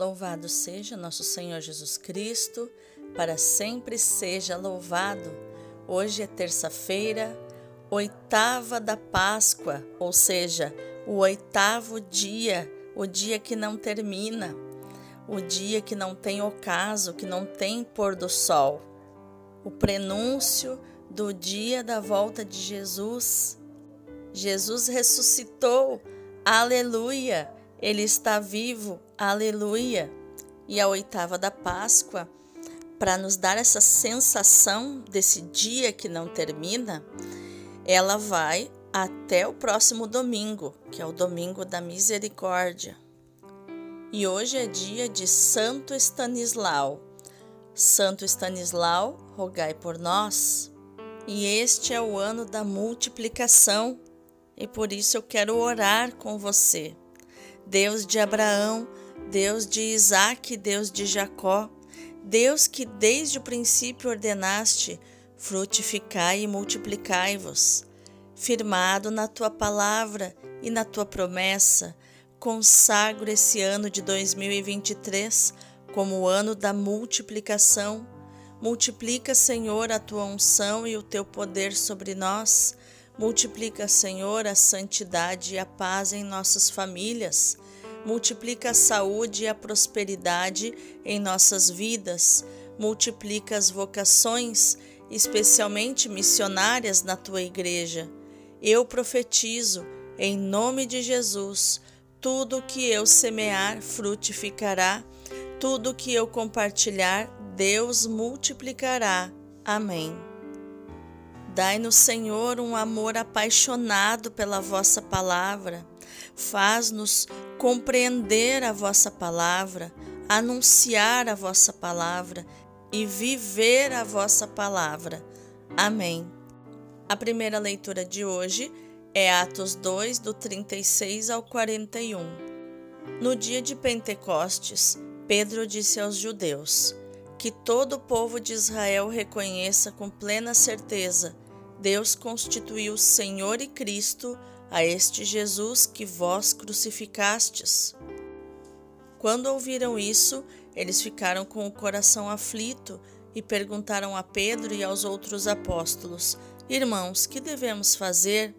Louvado seja nosso Senhor Jesus Cristo, para sempre seja louvado. Hoje é terça-feira, oitava da Páscoa, ou seja, o oitavo dia, o dia que não termina, o dia que não tem ocaso, que não tem pôr do sol, o prenúncio do dia da volta de Jesus. Jesus ressuscitou, aleluia! Ele está vivo, aleluia! E a oitava da Páscoa, para nos dar essa sensação desse dia que não termina, ela vai até o próximo domingo, que é o domingo da misericórdia. E hoje é dia de Santo Estanislau. Santo Estanislau, rogai por nós. E este é o ano da multiplicação, e por isso eu quero orar com você. Deus de Abraão, Deus de Isaac, Deus de Jacó, Deus que desde o princípio ordenaste, frutificai e multiplicai-vos. Firmado na tua palavra e na tua promessa, consagro esse ano de 2023 como o ano da multiplicação. Multiplica, Senhor, a tua unção e o teu poder sobre nós Multiplica, Senhor, a santidade e a paz em nossas famílias. Multiplica a saúde e a prosperidade em nossas vidas. Multiplica as vocações, especialmente missionárias, na tua igreja. Eu profetizo, em nome de Jesus, tudo que eu semear frutificará, tudo que eu compartilhar, Deus multiplicará. Amém. Dai-nos, Senhor, um amor apaixonado pela vossa palavra. Faz-nos compreender a vossa palavra, anunciar a vossa palavra e viver a vossa palavra. Amém. A primeira leitura de hoje é Atos 2, do 36 ao 41. No dia de Pentecostes, Pedro disse aos judeus: Que todo o povo de Israel reconheça com plena certeza Deus constituiu Senhor e Cristo a este Jesus que vós crucificastes. Quando ouviram isso, eles ficaram com o coração aflito e perguntaram a Pedro e aos outros apóstolos: Irmãos, que devemos fazer?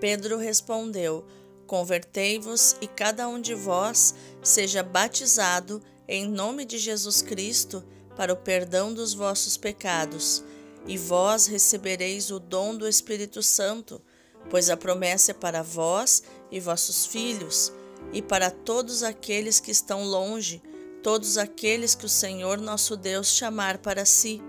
Pedro respondeu: Convertei-vos e cada um de vós seja batizado em nome de Jesus Cristo para o perdão dos vossos pecados e vós recebereis o dom do Espírito Santo, pois a promessa é para vós e vossos filhos, e para todos aqueles que estão longe, todos aqueles que o Senhor nosso Deus chamar para si.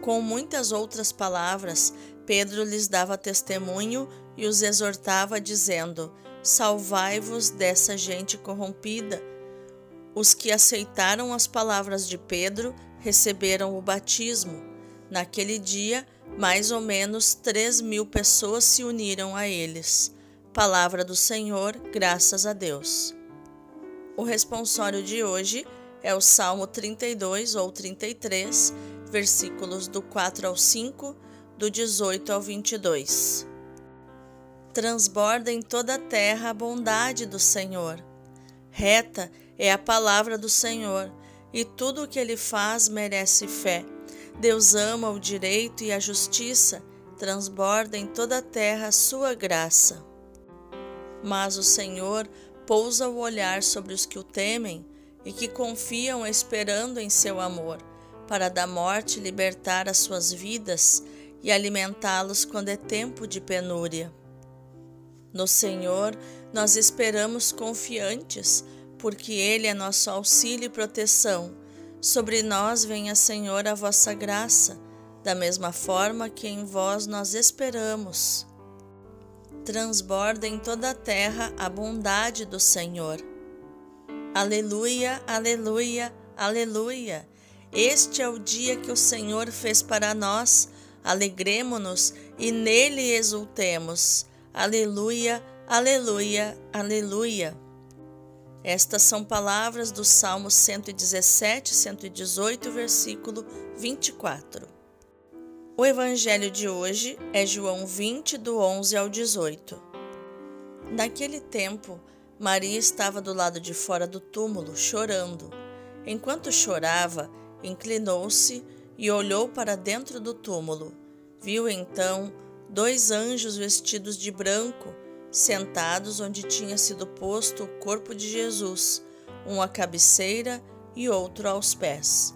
Com muitas outras palavras, Pedro lhes dava testemunho e os exortava, dizendo: Salvai-vos dessa gente corrompida. Os que aceitaram as palavras de Pedro receberam o batismo. Naquele dia, mais ou menos três mil pessoas se uniram a eles. Palavra do Senhor, graças a Deus. O responsório de hoje é o Salmo 32 ou 33, versículos do 4 ao 5, do 18 ao 22. Transborda em toda a terra a bondade do Senhor. Reta é a palavra do Senhor, e tudo o que ele faz merece fé. Deus ama o direito e a justiça, transborda em toda a terra a sua graça. Mas o Senhor pousa o olhar sobre os que o temem e que confiam esperando em seu amor, para da morte libertar as suas vidas e alimentá-los quando é tempo de penúria. No Senhor nós esperamos confiantes, porque Ele é nosso auxílio e proteção Sobre nós venha, Senhor, a vossa graça, da mesma forma que em vós nós esperamos. Transborda em toda a terra a bondade do Senhor. Aleluia, aleluia, aleluia. Este é o dia que o Senhor fez para nós. Alegremo-nos e nele exultemos. Aleluia, aleluia, aleluia. Estas são palavras do Salmo 117, 118, versículo 24. O evangelho de hoje é João 20, do 11 ao 18. Naquele tempo, Maria estava do lado de fora do túmulo, chorando. Enquanto chorava, inclinou-se e olhou para dentro do túmulo. Viu então dois anjos vestidos de branco, sentados onde tinha sido posto o corpo de Jesus, um à cabeceira e outro aos pés.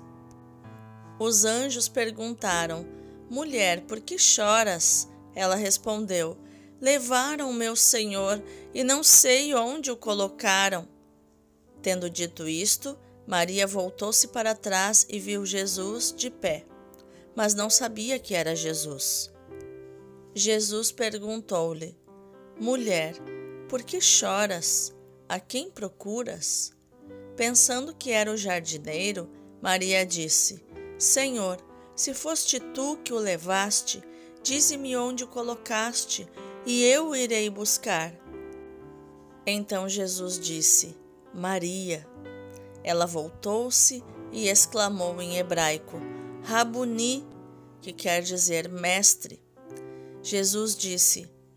Os anjos perguntaram: Mulher, por que choras? Ela respondeu: Levaram meu senhor e não sei onde o colocaram. Tendo dito isto, Maria voltou-se para trás e viu Jesus de pé, mas não sabia que era Jesus. Jesus perguntou-lhe: Mulher, por que choras? A quem procuras? Pensando que era o jardineiro, Maria disse: Senhor, se foste tu que o levaste, dize-me onde o colocaste, e eu o irei buscar. Então Jesus disse: Maria. Ela voltou-se e exclamou em hebraico: Rabuni, que quer dizer mestre. Jesus disse: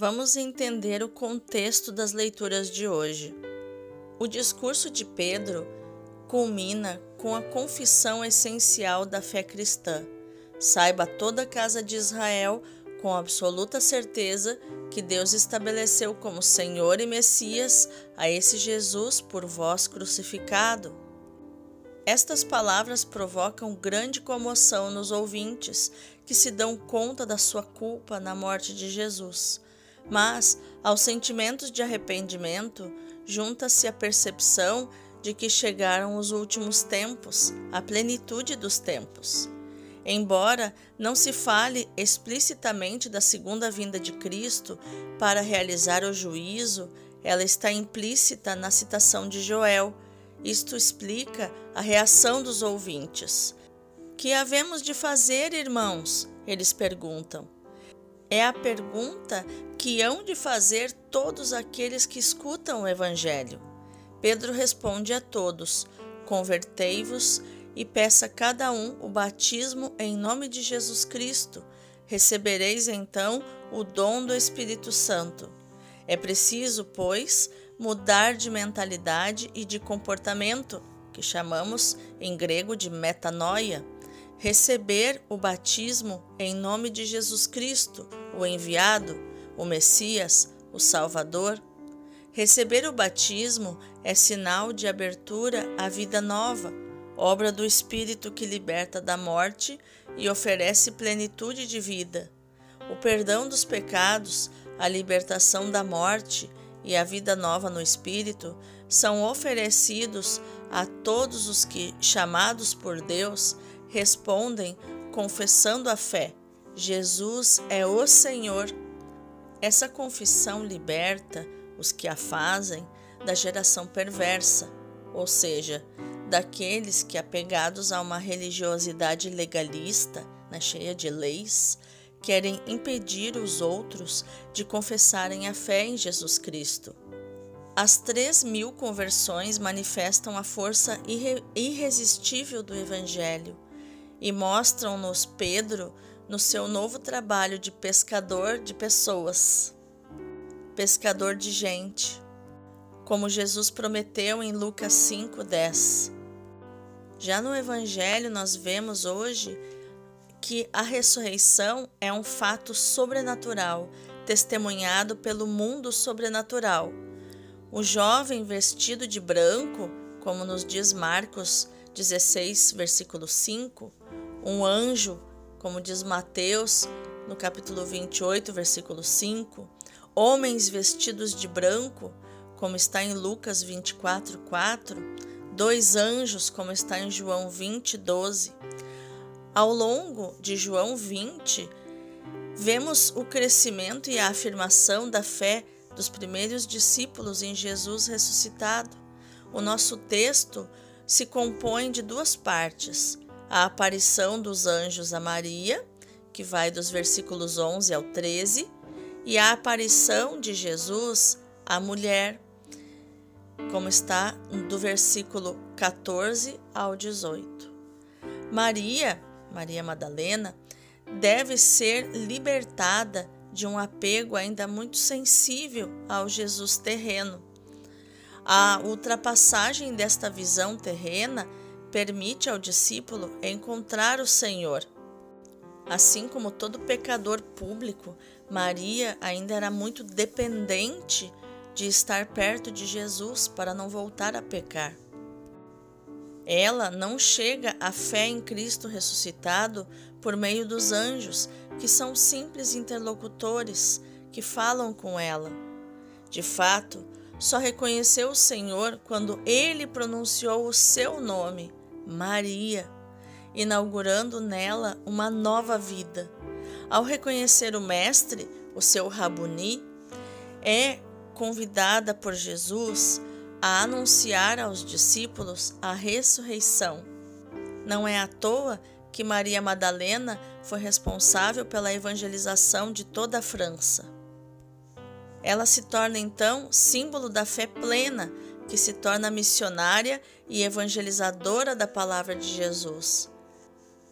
Vamos entender o contexto das leituras de hoje. O discurso de Pedro culmina com a confissão essencial da fé cristã. Saiba toda a casa de Israel com absoluta certeza que Deus estabeleceu como Senhor e Messias a esse Jesus por vós crucificado. Estas palavras provocam grande comoção nos ouvintes que se dão conta da sua culpa na morte de Jesus. Mas, aos sentimentos de arrependimento, junta-se a percepção de que chegaram os últimos tempos, a plenitude dos tempos. Embora não se fale explicitamente da segunda vinda de Cristo para realizar o juízo, ela está implícita na citação de Joel. Isto explica a reação dos ouvintes. Que havemos de fazer, irmãos? Eles perguntam. É a pergunta que hão de fazer todos aqueles que escutam o Evangelho. Pedro responde a todos: Convertei-vos e peça a cada um o batismo em nome de Jesus Cristo. Recebereis então o dom do Espírito Santo. É preciso, pois, mudar de mentalidade e de comportamento, que chamamos em grego de metanoia receber o batismo em nome de Jesus Cristo, o enviado, o Messias, o Salvador. Receber o batismo é sinal de abertura à vida nova, obra do Espírito que liberta da morte e oferece plenitude de vida. O perdão dos pecados, a libertação da morte e a vida nova no Espírito são oferecidos a todos os que, chamados por Deus, respondem confessando a fé: Jesus é o Senhor. Essa confissão liberta os que a fazem da geração perversa, ou seja, daqueles que, apegados a uma religiosidade legalista, né, cheia de leis, querem impedir os outros de confessarem a fé em Jesus Cristo. As três mil conversões manifestam a força irre irresistível do Evangelho e mostram-nos Pedro no seu novo trabalho de pescador de pessoas, pescador de gente, como Jesus prometeu em Lucas 5:10. Já no Evangelho, nós vemos hoje que a ressurreição é um fato sobrenatural, testemunhado pelo mundo sobrenatural. O jovem vestido de branco, como nos diz Marcos 16, versículo 5, um anjo, como diz Mateus no capítulo 28, versículo 5, homens vestidos de branco, como está em Lucas 24, 4, dois anjos, como está em João 20, 12. Ao longo de João 20, vemos o crescimento e a afirmação da fé dos primeiros discípulos em Jesus ressuscitado. O nosso texto se compõe de duas partes: a aparição dos anjos a Maria, que vai dos versículos 11 ao 13, e a aparição de Jesus à mulher, como está do versículo 14 ao 18. Maria, Maria Madalena, deve ser libertada de um apego ainda muito sensível ao Jesus terreno. A ultrapassagem desta visão terrena permite ao discípulo encontrar o Senhor. Assim como todo pecador público, Maria ainda era muito dependente de estar perto de Jesus para não voltar a pecar. Ela não chega à fé em Cristo ressuscitado por meio dos anjos, que são simples interlocutores que falam com ela. De fato, só reconheceu o Senhor quando ele pronunciou o seu nome, Maria, inaugurando nela uma nova vida. Ao reconhecer o Mestre, o seu Rabuni, é convidada por Jesus a anunciar aos discípulos a ressurreição. Não é à toa que Maria Madalena foi responsável pela evangelização de toda a França. Ela se torna então símbolo da fé plena, que se torna missionária e evangelizadora da palavra de Jesus.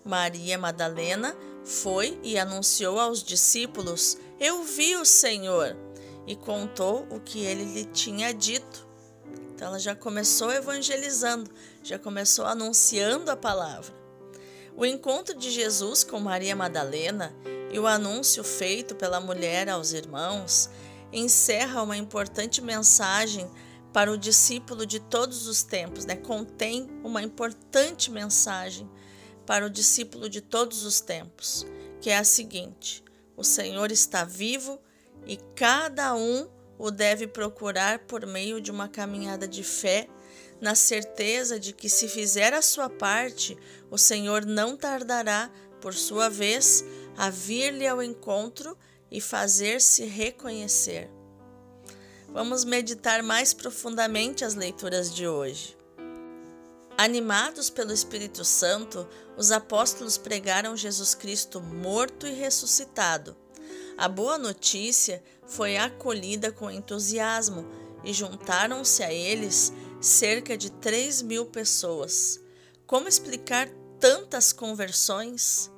Maria Madalena foi e anunciou aos discípulos: Eu vi o Senhor, e contou o que ele lhe tinha dito. Então ela já começou evangelizando, já começou anunciando a palavra. O encontro de Jesus com Maria Madalena e o anúncio feito pela mulher aos irmãos encerra uma importante mensagem para o discípulo de todos os tempos, né? Contém uma importante mensagem para o discípulo de todos os tempos, que é a seguinte: o Senhor está vivo e cada um o deve procurar por meio de uma caminhada de fé na certeza de que, se fizer a sua parte, o Senhor não tardará, por sua vez, a vir-lhe ao encontro e fazer-se reconhecer. Vamos meditar mais profundamente as leituras de hoje. Animados pelo Espírito Santo, os apóstolos pregaram Jesus Cristo morto e ressuscitado. A boa notícia foi acolhida com entusiasmo e juntaram-se a eles cerca de 3 mil pessoas. Como explicar tantas conversões?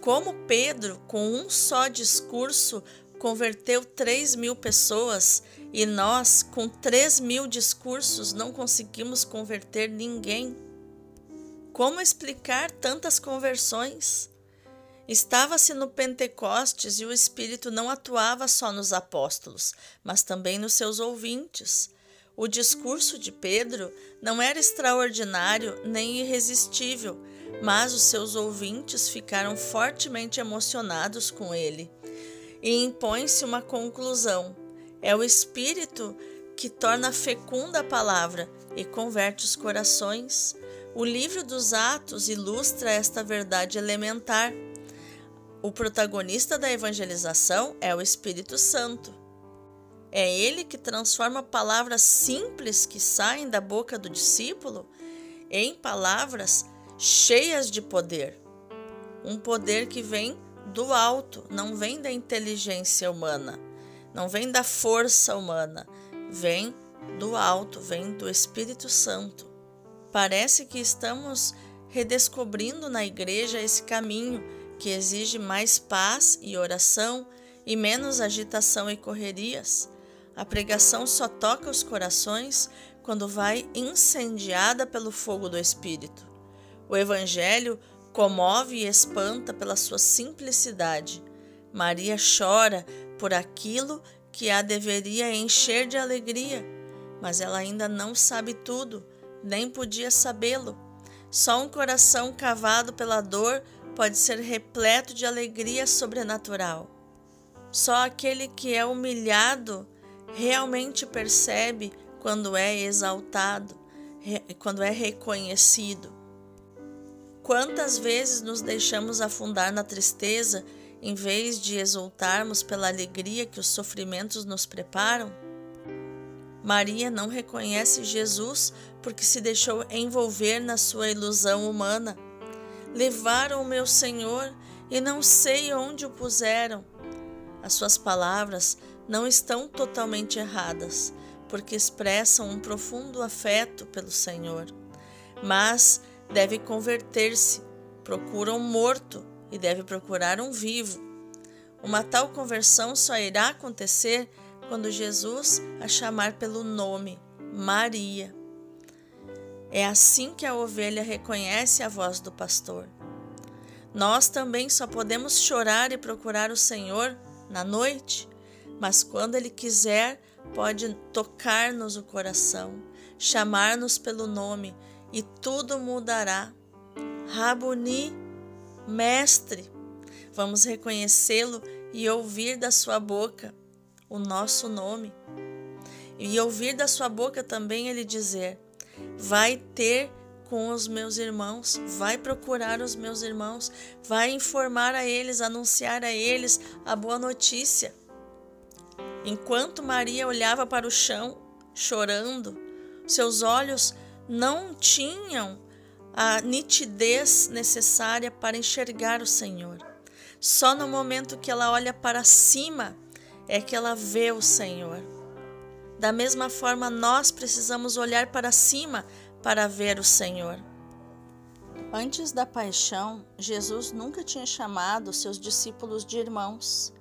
Como Pedro, com um só discurso, converteu 3 mil pessoas e nós, com 3 mil discursos, não conseguimos converter ninguém? Como explicar tantas conversões? Estava-se no Pentecostes e o Espírito não atuava só nos apóstolos, mas também nos seus ouvintes. O discurso de Pedro não era extraordinário nem irresistível, mas os seus ouvintes ficaram fortemente emocionados com ele. E impõe-se uma conclusão: é o Espírito que torna fecunda a palavra e converte os corações. O livro dos Atos ilustra esta verdade elementar. O protagonista da evangelização é o Espírito Santo. É ele que transforma palavras simples que saem da boca do discípulo em palavras cheias de poder. Um poder que vem do alto, não vem da inteligência humana, não vem da força humana, vem do alto, vem do Espírito Santo. Parece que estamos redescobrindo na igreja esse caminho que exige mais paz e oração e menos agitação e correrias. A pregação só toca os corações quando vai incendiada pelo fogo do Espírito. O Evangelho comove e espanta pela sua simplicidade. Maria chora por aquilo que a deveria encher de alegria, mas ela ainda não sabe tudo, nem podia sabê-lo. Só um coração cavado pela dor pode ser repleto de alegria sobrenatural. Só aquele que é humilhado realmente percebe quando é exaltado, quando é reconhecido. Quantas vezes nos deixamos afundar na tristeza em vez de exultarmos pela alegria que os sofrimentos nos preparam? Maria não reconhece Jesus porque se deixou envolver na sua ilusão humana. Levaram o meu Senhor e não sei onde o puseram. As suas palavras não estão totalmente erradas, porque expressam um profundo afeto pelo Senhor. Mas deve converter-se, procura um morto e deve procurar um vivo. Uma tal conversão só irá acontecer quando Jesus a chamar pelo nome, Maria. É assim que a ovelha reconhece a voz do pastor. Nós também só podemos chorar e procurar o Senhor na noite, mas quando Ele quiser, pode tocar-nos o coração, chamar-nos pelo nome e tudo mudará. Rabuni, Mestre, vamos reconhecê-lo e ouvir da sua boca o nosso nome. E ouvir da sua boca também ele dizer: Vai ter com os meus irmãos, vai procurar os meus irmãos, vai informar a eles, anunciar a eles a boa notícia. Enquanto Maria olhava para o chão, chorando, seus olhos não tinham a nitidez necessária para enxergar o Senhor. Só no momento que ela olha para cima é que ela vê o Senhor. Da mesma forma, nós precisamos olhar para cima para ver o Senhor. Antes da paixão, Jesus nunca tinha chamado seus discípulos de irmãos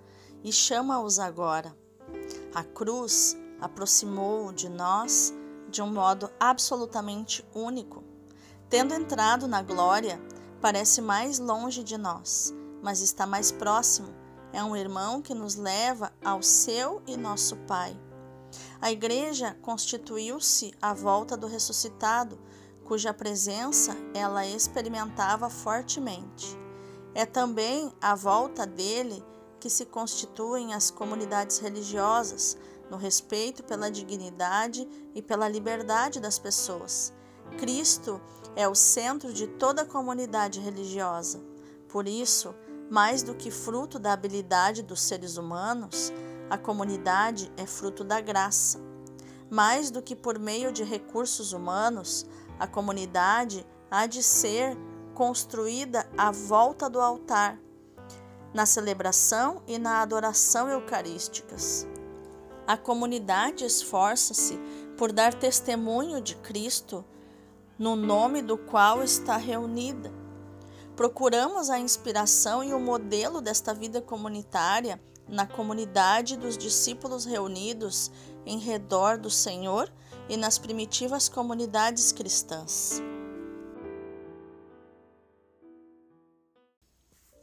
e chama-os agora. A cruz aproximou de nós de um modo absolutamente único. Tendo entrado na glória, parece mais longe de nós, mas está mais próximo. É um irmão que nos leva ao seu e nosso Pai. A igreja constituiu-se à volta do ressuscitado, cuja presença ela experimentava fortemente. É também à volta dele que se constituem as comunidades religiosas, no respeito pela dignidade e pela liberdade das pessoas. Cristo é o centro de toda a comunidade religiosa. Por isso, mais do que fruto da habilidade dos seres humanos, a comunidade é fruto da graça. Mais do que por meio de recursos humanos, a comunidade há de ser construída à volta do altar, na celebração e na adoração eucarísticas. A comunidade esforça-se por dar testemunho de Cristo no nome do qual está reunida. Procuramos a inspiração e o modelo desta vida comunitária na comunidade dos discípulos reunidos em redor do Senhor e nas primitivas comunidades cristãs.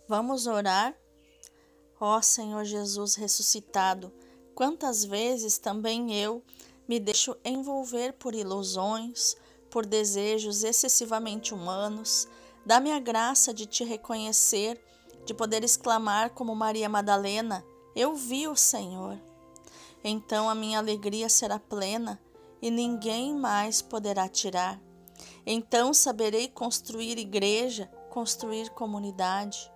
Vamos orar? Ó Senhor Jesus ressuscitado, Quantas vezes também eu me deixo envolver por ilusões, por desejos excessivamente humanos, dá-me a graça de te reconhecer, de poder exclamar como Maria Madalena: Eu vi o Senhor. Então a minha alegria será plena e ninguém mais poderá tirar. Então saberei construir igreja, construir comunidade.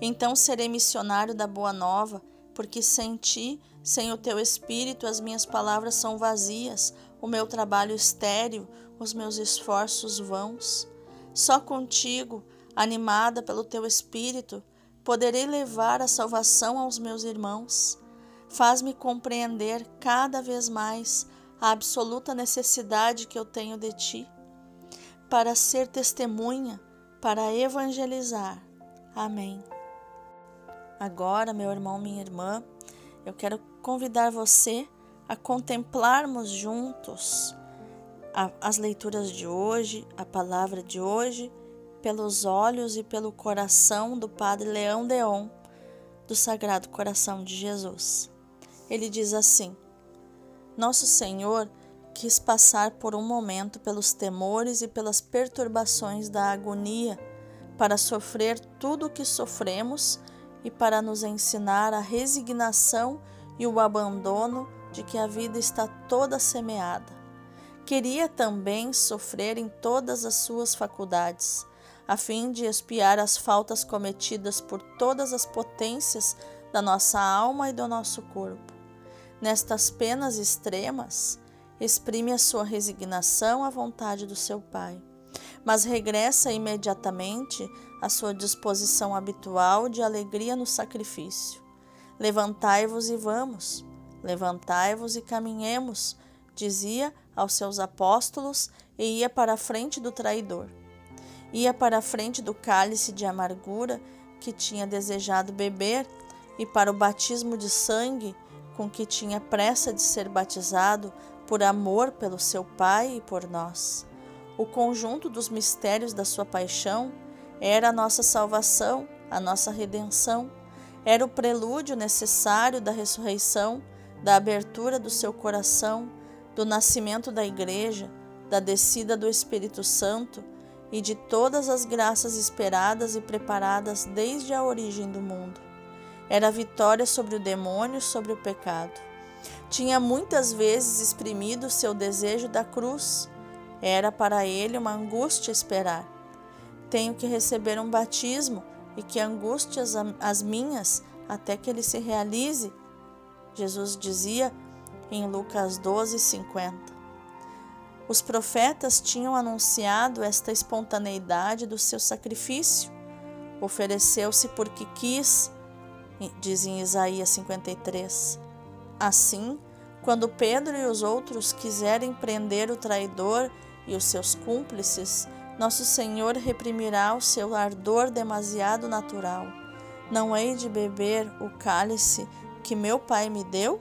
Então serei missionário da Boa Nova, porque sem ti sem o teu espírito, as minhas palavras são vazias, o meu trabalho estéril, os meus esforços vãos. Só contigo, animada pelo teu espírito, poderei levar a salvação aos meus irmãos. Faz-me compreender cada vez mais a absoluta necessidade que eu tenho de ti, para ser testemunha, para evangelizar. Amém. Agora, meu irmão, minha irmã, eu quero convidar você a contemplarmos juntos as leituras de hoje, a palavra de hoje, pelos olhos e pelo coração do Padre Leão Deon, do Sagrado Coração de Jesus. Ele diz assim: Nosso Senhor quis passar por um momento pelos temores e pelas perturbações da agonia, para sofrer tudo o que sofremos e para nos ensinar a resignação e o abandono de que a vida está toda semeada. Queria também sofrer em todas as suas faculdades, a fim de expiar as faltas cometidas por todas as potências da nossa alma e do nosso corpo. Nestas penas extremas, exprime a sua resignação à vontade do seu Pai, mas regressa imediatamente à sua disposição habitual de alegria no sacrifício. Levantai-vos e vamos, levantai-vos e caminhemos, dizia aos seus apóstolos e ia para a frente do traidor. Ia para a frente do cálice de amargura que tinha desejado beber e para o batismo de sangue com que tinha pressa de ser batizado por amor pelo seu Pai e por nós. O conjunto dos mistérios da sua paixão era a nossa salvação, a nossa redenção, era o prelúdio necessário da ressurreição, da abertura do seu coração, do nascimento da Igreja, da descida do Espírito Santo e de todas as graças esperadas e preparadas desde a origem do mundo. Era a vitória sobre o demônio, sobre o pecado. Tinha muitas vezes exprimido seu desejo da cruz. Era para ele uma angústia esperar. Tenho que receber um batismo e que angústias as minhas até que ele se realize. Jesus dizia em Lucas 12, 50. Os profetas tinham anunciado esta espontaneidade do seu sacrifício. Ofereceu-se porque quis diz em Isaías 53. Assim, quando Pedro e os outros quiserem prender o traidor e os seus cúmplices, nosso Senhor reprimirá o seu ardor demasiado natural. Não hei de beber o cálice que meu Pai me deu?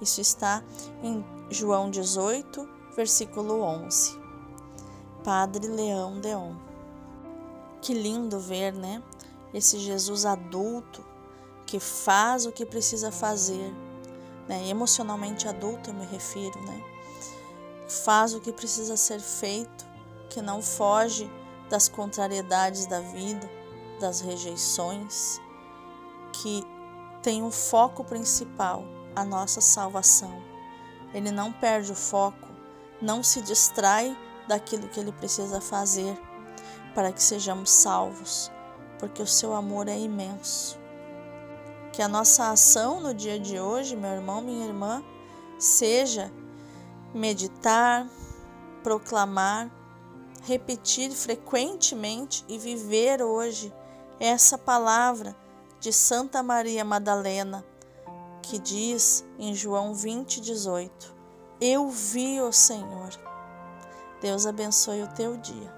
Isso está em João 18, versículo 11. Padre Leão Deon. Que lindo ver, né? Esse Jesus adulto que faz o que precisa fazer, né? emocionalmente adulto eu me refiro, né? Faz o que precisa ser feito, que não foge das contrariedades da vida, das rejeições, que tem um foco principal, a nossa salvação. Ele não perde o foco, não se distrai daquilo que ele precisa fazer para que sejamos salvos, porque o seu amor é imenso. Que a nossa ação no dia de hoje, meu irmão, minha irmã, seja meditar, proclamar, repetir frequentemente e viver hoje essa palavra de Santa Maria Madalena, que diz em João 20, 18: Eu vi o Senhor. Deus abençoe o teu dia.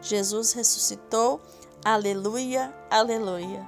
Jesus ressuscitou. Aleluia, aleluia.